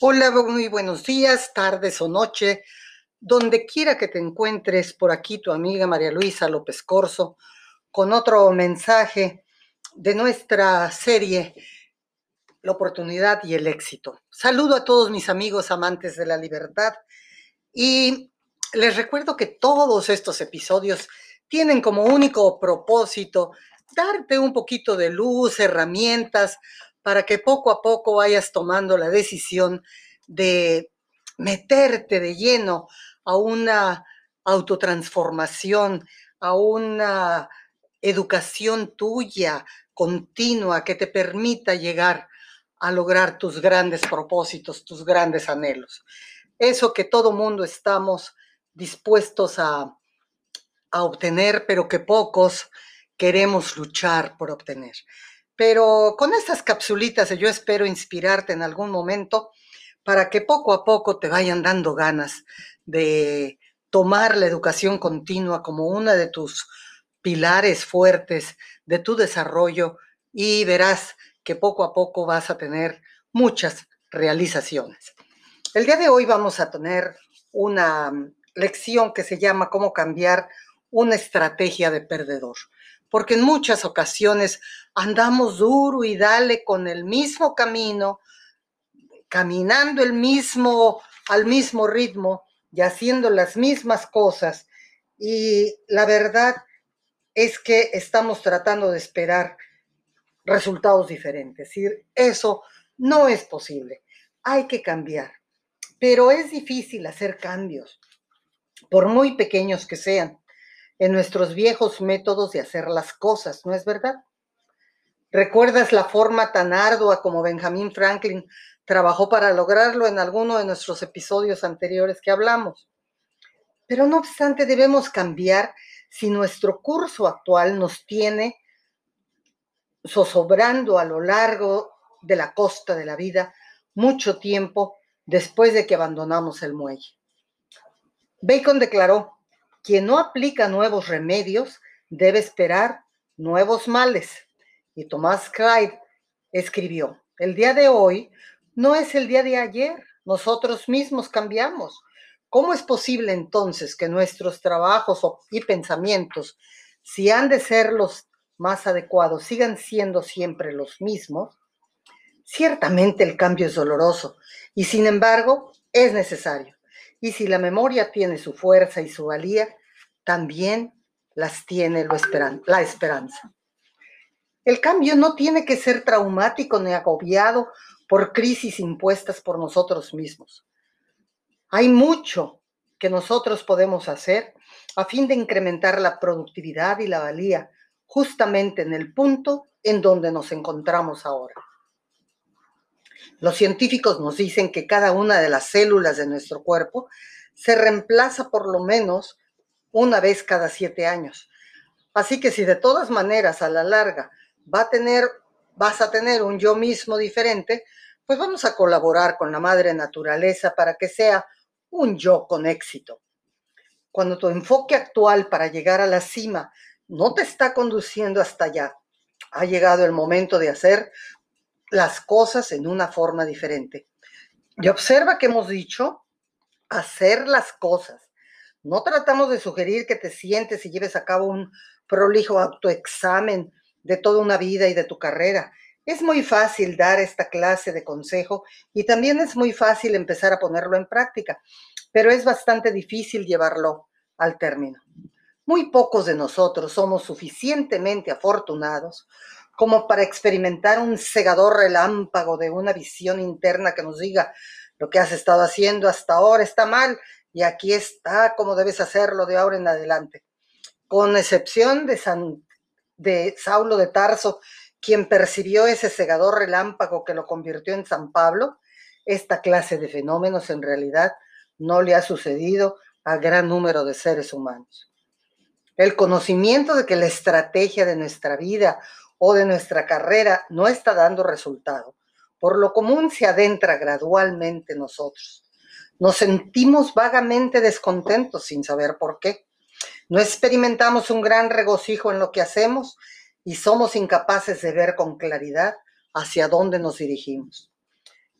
Hola, muy buenos días, tardes o noche, donde quiera que te encuentres, por aquí tu amiga María Luisa López Corso, con otro mensaje de nuestra serie La oportunidad y el éxito. Saludo a todos mis amigos amantes de la libertad y les recuerdo que todos estos episodios tienen como único propósito darte un poquito de luz, herramientas para que poco a poco vayas tomando la decisión de meterte de lleno a una autotransformación, a una educación tuya continua que te permita llegar a lograr tus grandes propósitos, tus grandes anhelos. Eso que todo mundo estamos dispuestos a, a obtener, pero que pocos queremos luchar por obtener. Pero con estas capsulitas yo espero inspirarte en algún momento para que poco a poco te vayan dando ganas de tomar la educación continua como una de tus pilares fuertes de tu desarrollo y verás que poco a poco vas a tener muchas realizaciones. El día de hoy vamos a tener una lección que se llama cómo cambiar una estrategia de perdedor porque en muchas ocasiones andamos duro y dale con el mismo camino, caminando el mismo, al mismo ritmo y haciendo las mismas cosas. Y la verdad es que estamos tratando de esperar resultados diferentes. Eso no es posible. Hay que cambiar. Pero es difícil hacer cambios, por muy pequeños que sean en nuestros viejos métodos de hacer las cosas, ¿no es verdad? ¿Recuerdas la forma tan ardua como Benjamin Franklin trabajó para lograrlo en alguno de nuestros episodios anteriores que hablamos? Pero no obstante, debemos cambiar si nuestro curso actual nos tiene zozobrando a lo largo de la costa de la vida mucho tiempo después de que abandonamos el muelle. Bacon declaró, quien no aplica nuevos remedios debe esperar nuevos males. Y Tomás Clyde escribió, el día de hoy no es el día de ayer, nosotros mismos cambiamos. ¿Cómo es posible entonces que nuestros trabajos y pensamientos, si han de ser los más adecuados, sigan siendo siempre los mismos? Ciertamente el cambio es doloroso y sin embargo es necesario. Y si la memoria tiene su fuerza y su valía, también las tiene la esperanza. El cambio no tiene que ser traumático ni agobiado por crisis impuestas por nosotros mismos. Hay mucho que nosotros podemos hacer a fin de incrementar la productividad y la valía justamente en el punto en donde nos encontramos ahora. Los científicos nos dicen que cada una de las células de nuestro cuerpo se reemplaza por lo menos una vez cada siete años. Así que si de todas maneras a la larga va a tener, vas a tener un yo mismo diferente, pues vamos a colaborar con la madre naturaleza para que sea un yo con éxito. Cuando tu enfoque actual para llegar a la cima no te está conduciendo hasta allá, ha llegado el momento de hacer las cosas en una forma diferente. Y observa que hemos dicho hacer las cosas. No tratamos de sugerir que te sientes y lleves a cabo un prolijo autoexamen de toda una vida y de tu carrera. Es muy fácil dar esta clase de consejo y también es muy fácil empezar a ponerlo en práctica, pero es bastante difícil llevarlo al término. Muy pocos de nosotros somos suficientemente afortunados como para experimentar un cegador relámpago de una visión interna que nos diga lo que has estado haciendo hasta ahora está mal y aquí está como debes hacerlo de ahora en adelante. Con excepción de, San, de Saulo de Tarso, quien percibió ese cegador relámpago que lo convirtió en San Pablo, esta clase de fenómenos en realidad no le ha sucedido a gran número de seres humanos. El conocimiento de que la estrategia de nuestra vida o de nuestra carrera no está dando resultado, por lo común se adentra gradualmente en nosotros. Nos sentimos vagamente descontentos sin saber por qué. No experimentamos un gran regocijo en lo que hacemos y somos incapaces de ver con claridad hacia dónde nos dirigimos.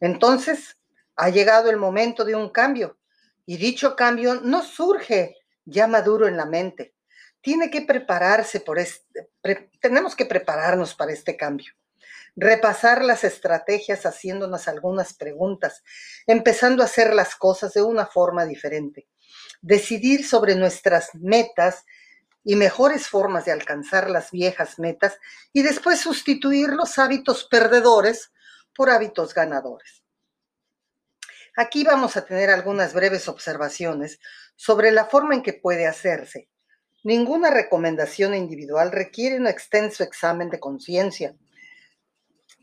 Entonces, Ha llegado el momento de un cambio y dicho cambio no surge ya maduro en la mente. Tiene que prepararse por este, tenemos que prepararnos para este cambio. Repasar las estrategias haciéndonos algunas preguntas, empezando a hacer las cosas de una forma diferente. Decidir sobre nuestras metas y mejores formas de alcanzar las viejas metas y después sustituir los hábitos perdedores por hábitos ganadores. Aquí vamos a tener algunas breves observaciones sobre la forma en que puede hacerse. Ninguna recomendación individual requiere un extenso examen de conciencia,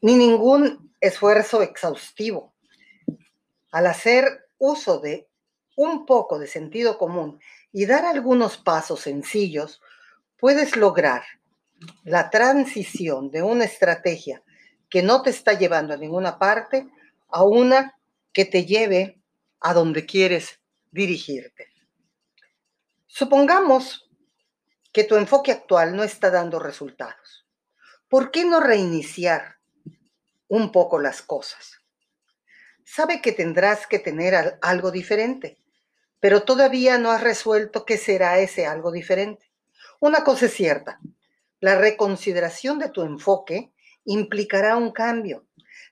ni ningún esfuerzo exhaustivo. Al hacer uso de un poco de sentido común y dar algunos pasos sencillos, puedes lograr la transición de una estrategia que no te está llevando a ninguna parte a una que te lleve a donde quieres dirigirte. Supongamos que tu enfoque actual no está dando resultados. ¿Por qué no reiniciar un poco las cosas? Sabe que tendrás que tener algo diferente pero todavía no has resuelto qué será ese algo diferente. Una cosa es cierta, la reconsideración de tu enfoque implicará un cambio.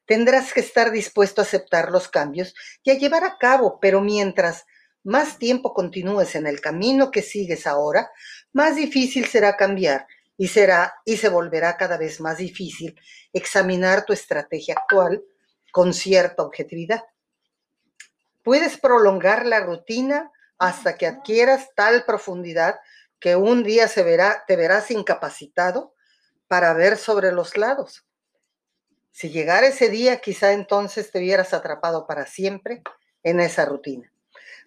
Tendrás que estar dispuesto a aceptar los cambios y a llevar a cabo, pero mientras más tiempo continúes en el camino que sigues ahora, más difícil será cambiar y será y se volverá cada vez más difícil examinar tu estrategia actual con cierta objetividad. Puedes prolongar la rutina hasta que adquieras tal profundidad que un día se verá, te verás incapacitado para ver sobre los lados. Si llegara ese día, quizá entonces te vieras atrapado para siempre en esa rutina.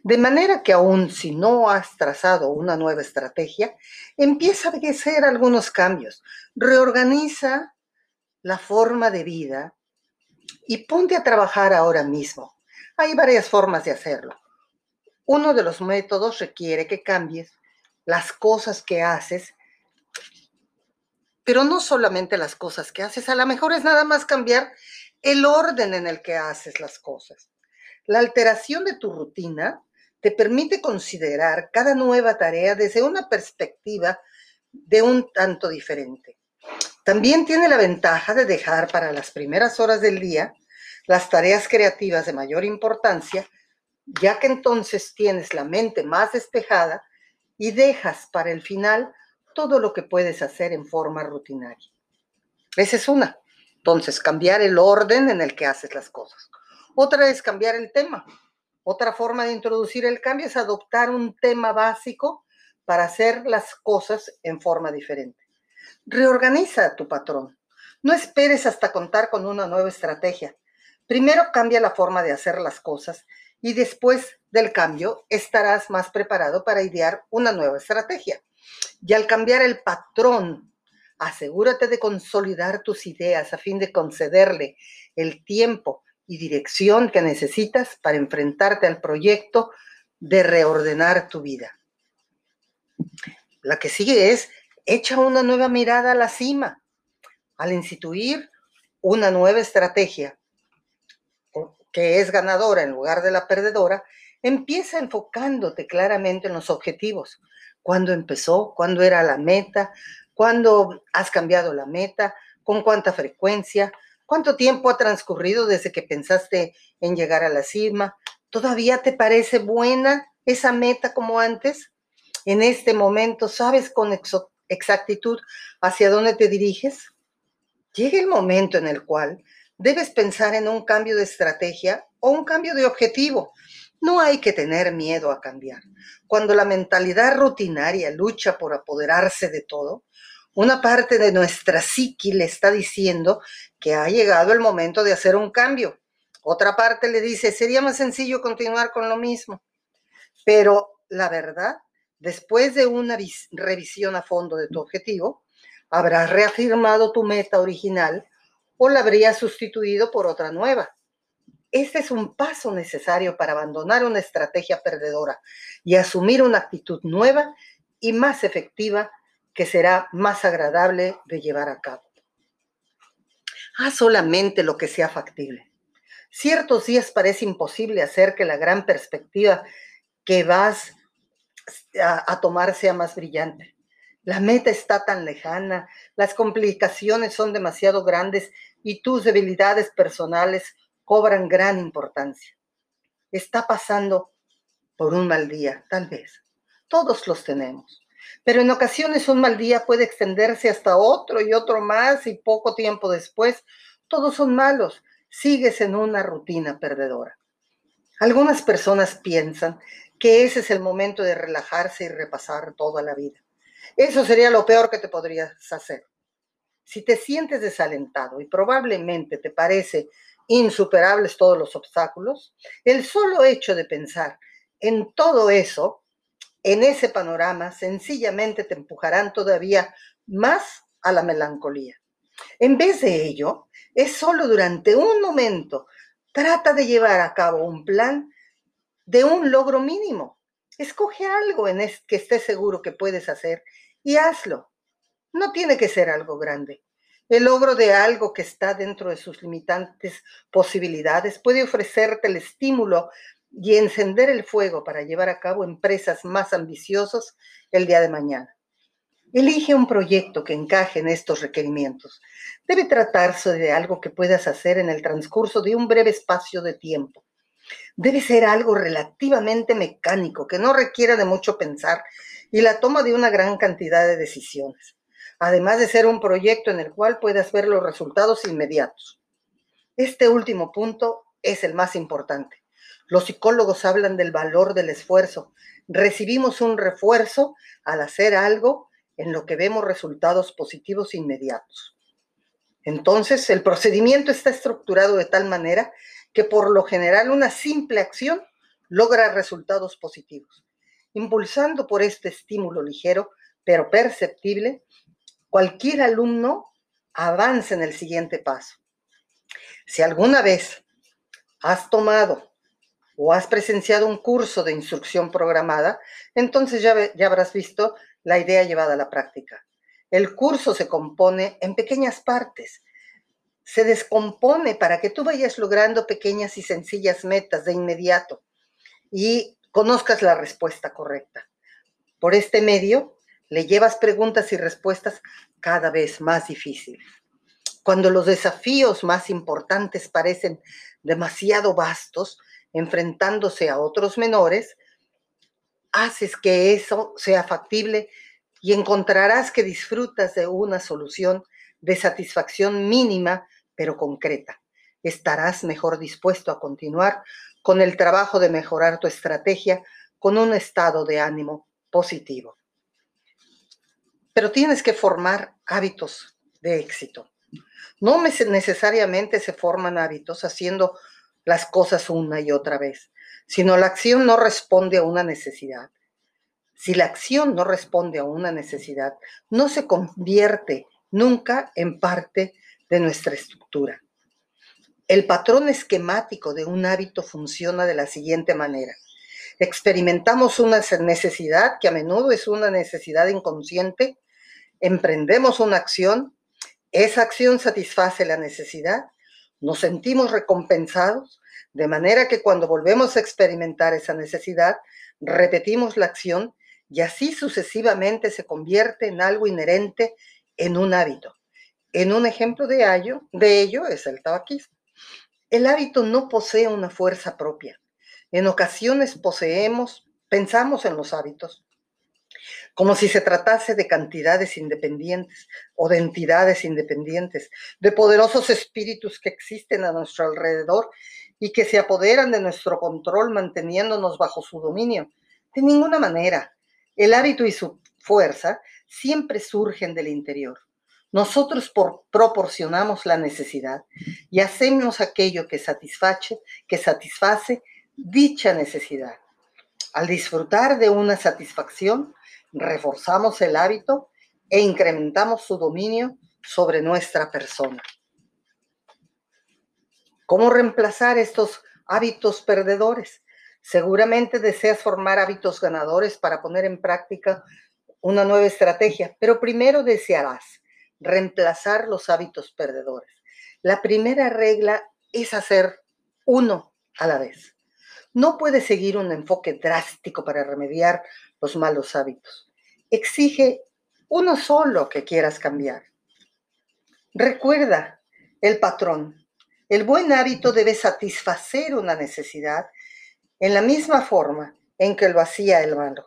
De manera que aún si no has trazado una nueva estrategia, empieza a hacer algunos cambios. Reorganiza la forma de vida y ponte a trabajar ahora mismo. Hay varias formas de hacerlo. Uno de los métodos requiere que cambies las cosas que haces, pero no solamente las cosas que haces, a lo mejor es nada más cambiar el orden en el que haces las cosas. La alteración de tu rutina te permite considerar cada nueva tarea desde una perspectiva de un tanto diferente. También tiene la ventaja de dejar para las primeras horas del día las tareas creativas de mayor importancia, ya que entonces tienes la mente más despejada y dejas para el final todo lo que puedes hacer en forma rutinaria. Esa es una. Entonces, cambiar el orden en el que haces las cosas. Otra es cambiar el tema. Otra forma de introducir el cambio es adoptar un tema básico para hacer las cosas en forma diferente. Reorganiza tu patrón. No esperes hasta contar con una nueva estrategia. Primero cambia la forma de hacer las cosas y después del cambio estarás más preparado para idear una nueva estrategia. Y al cambiar el patrón, asegúrate de consolidar tus ideas a fin de concederle el tiempo y dirección que necesitas para enfrentarte al proyecto de reordenar tu vida. La que sigue es, echa una nueva mirada a la cima. Al instituir una nueva estrategia, que es ganadora en lugar de la perdedora, empieza enfocándote claramente en los objetivos. ¿Cuándo empezó? ¿Cuándo era la meta? ¿Cuándo has cambiado la meta? ¿Con cuánta frecuencia? ¿Cuánto tiempo ha transcurrido desde que pensaste en llegar a la cima? ¿Todavía te parece buena esa meta como antes? En este momento, ¿sabes con exactitud hacia dónde te diriges? Llega el momento en el cual debes pensar en un cambio de estrategia o un cambio de objetivo. No hay que tener miedo a cambiar. Cuando la mentalidad rutinaria lucha por apoderarse de todo, una parte de nuestra psiqui le está diciendo que ha llegado el momento de hacer un cambio. Otra parte le dice, sería más sencillo continuar con lo mismo. Pero la verdad, después de una revisión a fondo de tu objetivo, habrás reafirmado tu meta original o la habría sustituido por otra nueva. Este es un paso necesario para abandonar una estrategia perdedora y asumir una actitud nueva y más efectiva que será más agradable de llevar a cabo. Haz solamente lo que sea factible. Ciertos días parece imposible hacer que la gran perspectiva que vas a, a tomar sea más brillante. La meta está tan lejana, las complicaciones son demasiado grandes y tus debilidades personales cobran gran importancia. Está pasando por un mal día, tal vez. Todos los tenemos. Pero en ocasiones un mal día puede extenderse hasta otro y otro más y poco tiempo después todos son malos. Sigues en una rutina perdedora. Algunas personas piensan que ese es el momento de relajarse y repasar toda la vida. Eso sería lo peor que te podrías hacer. Si te sientes desalentado y probablemente te parece insuperables todos los obstáculos, el solo hecho de pensar en todo eso, en ese panorama, sencillamente te empujarán todavía más a la melancolía. En vez de ello, es solo durante un momento, trata de llevar a cabo un plan de un logro mínimo. Escoge algo en que estés seguro que puedes hacer y hazlo. No tiene que ser algo grande. El logro de algo que está dentro de sus limitantes posibilidades puede ofrecerte el estímulo y encender el fuego para llevar a cabo empresas más ambiciosas el día de mañana. Elige un proyecto que encaje en estos requerimientos. Debe tratarse de algo que puedas hacer en el transcurso de un breve espacio de tiempo. Debe ser algo relativamente mecánico, que no requiera de mucho pensar y la toma de una gran cantidad de decisiones, además de ser un proyecto en el cual puedas ver los resultados inmediatos. Este último punto es el más importante. Los psicólogos hablan del valor del esfuerzo. Recibimos un refuerzo al hacer algo en lo que vemos resultados positivos inmediatos. Entonces, el procedimiento está estructurado de tal manera que por lo general una simple acción logra resultados positivos impulsando por este estímulo ligero, pero perceptible, cualquier alumno avanza en el siguiente paso. Si alguna vez has tomado o has presenciado un curso de instrucción programada, entonces ya, ya habrás visto la idea llevada a la práctica. El curso se compone en pequeñas partes. Se descompone para que tú vayas logrando pequeñas y sencillas metas de inmediato. Y conozcas la respuesta correcta. Por este medio, le llevas preguntas y respuestas cada vez más difíciles. Cuando los desafíos más importantes parecen demasiado vastos, enfrentándose a otros menores, haces que eso sea factible y encontrarás que disfrutas de una solución de satisfacción mínima, pero concreta. Estarás mejor dispuesto a continuar con el trabajo de mejorar tu estrategia con un estado de ánimo positivo. Pero tienes que formar hábitos de éxito. No necesariamente se forman hábitos haciendo las cosas una y otra vez, sino la acción no responde a una necesidad. Si la acción no responde a una necesidad, no se convierte nunca en parte de nuestra estructura. El patrón esquemático de un hábito funciona de la siguiente manera. Experimentamos una necesidad que a menudo es una necesidad inconsciente, emprendemos una acción, esa acción satisface la necesidad, nos sentimos recompensados, de manera que cuando volvemos a experimentar esa necesidad, repetimos la acción y así sucesivamente se convierte en algo inherente en un hábito. En un ejemplo de ello, de ello es el tabaquismo. El hábito no posee una fuerza propia. En ocasiones poseemos, pensamos en los hábitos como si se tratase de cantidades independientes o de entidades independientes, de poderosos espíritus que existen a nuestro alrededor y que se apoderan de nuestro control manteniéndonos bajo su dominio. De ninguna manera. El hábito y su fuerza siempre surgen del interior. Nosotros proporcionamos la necesidad y hacemos aquello que satisface, que satisface dicha necesidad. Al disfrutar de una satisfacción, reforzamos el hábito e incrementamos su dominio sobre nuestra persona. ¿Cómo reemplazar estos hábitos perdedores? Seguramente deseas formar hábitos ganadores para poner en práctica una nueva estrategia, pero primero desearás reemplazar los hábitos perdedores. La primera regla es hacer uno a la vez. No puedes seguir un enfoque drástico para remediar los malos hábitos. Exige uno solo que quieras cambiar. Recuerda el patrón. El buen hábito debe satisfacer una necesidad en la misma forma en que lo hacía el malo.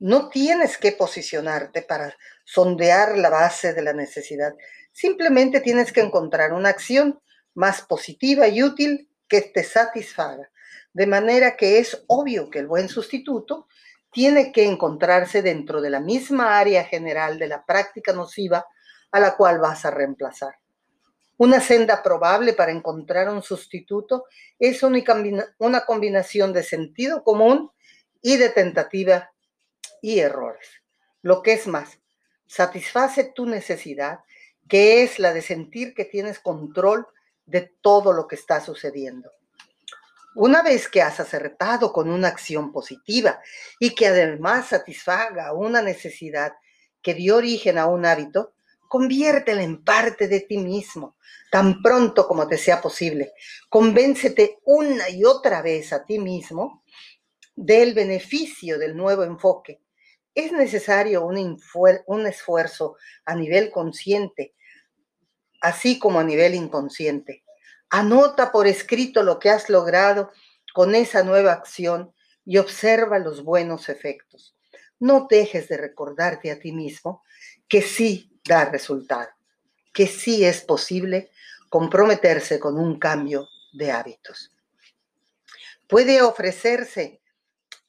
No tienes que posicionarte para sondear la base de la necesidad. Simplemente tienes que encontrar una acción más positiva y útil que te satisfaga. De manera que es obvio que el buen sustituto tiene que encontrarse dentro de la misma área general de la práctica nociva a la cual vas a reemplazar. Una senda probable para encontrar un sustituto es una combinación de sentido común y de tentativa y errores. Lo que es más, satisface tu necesidad, que es la de sentir que tienes control de todo lo que está sucediendo. Una vez que has acertado con una acción positiva y que además satisfaga una necesidad que dio origen a un hábito, conviértela en parte de ti mismo, tan pronto como te sea posible. Convéncete una y otra vez a ti mismo del beneficio del nuevo enfoque es necesario un, esfuerzo a nivel consciente, así como a nivel inconsciente. Anota por escrito lo que has logrado con esa nueva acción y observa los buenos efectos. No dejes de recordarte a ti mismo que sí da resultado, que sí es posible comprometerse con un cambio de hábitos. Puede ofrecerse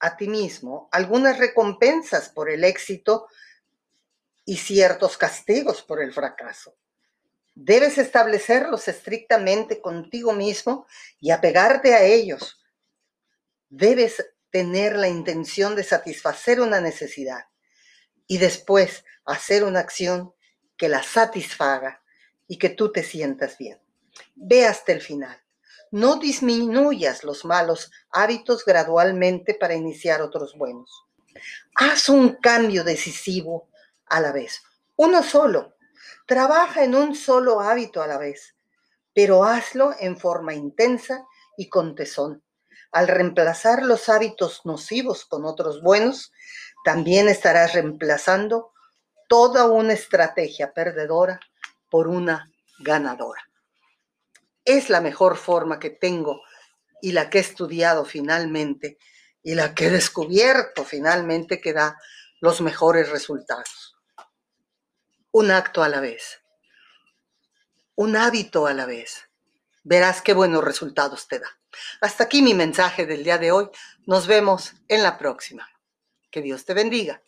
a ti mismo algunas recompensas por el éxito y ciertos castigos por el fracaso. Debes establecerlos estrictamente contigo mismo y apegarte a ellos. Debes tener la intención de satisfacer una necesidad y después hacer una acción que la satisfaga y que tú te sientas bien. Ve hasta el final. No disminuyas los malos hábitos gradualmente para iniciar otros buenos. Haz un cambio decisivo a la vez, uno solo. Trabaja en un solo hábito a la vez, pero hazlo en forma intensa y con tesón. Al reemplazar los hábitos nocivos con otros buenos, también estarás reemplazando toda una estrategia perdedora por una ganadora es la mejor forma que tengo y la que he estudiado finalmente y la que he descubierto finalmente que da los mejores resultados. Un acto a la vez, un hábito a la vez. Verás qué buenos resultados te da. Hasta aquí mi mensaje del día de hoy. Nos vemos en la próxima. Que Dios te bendiga.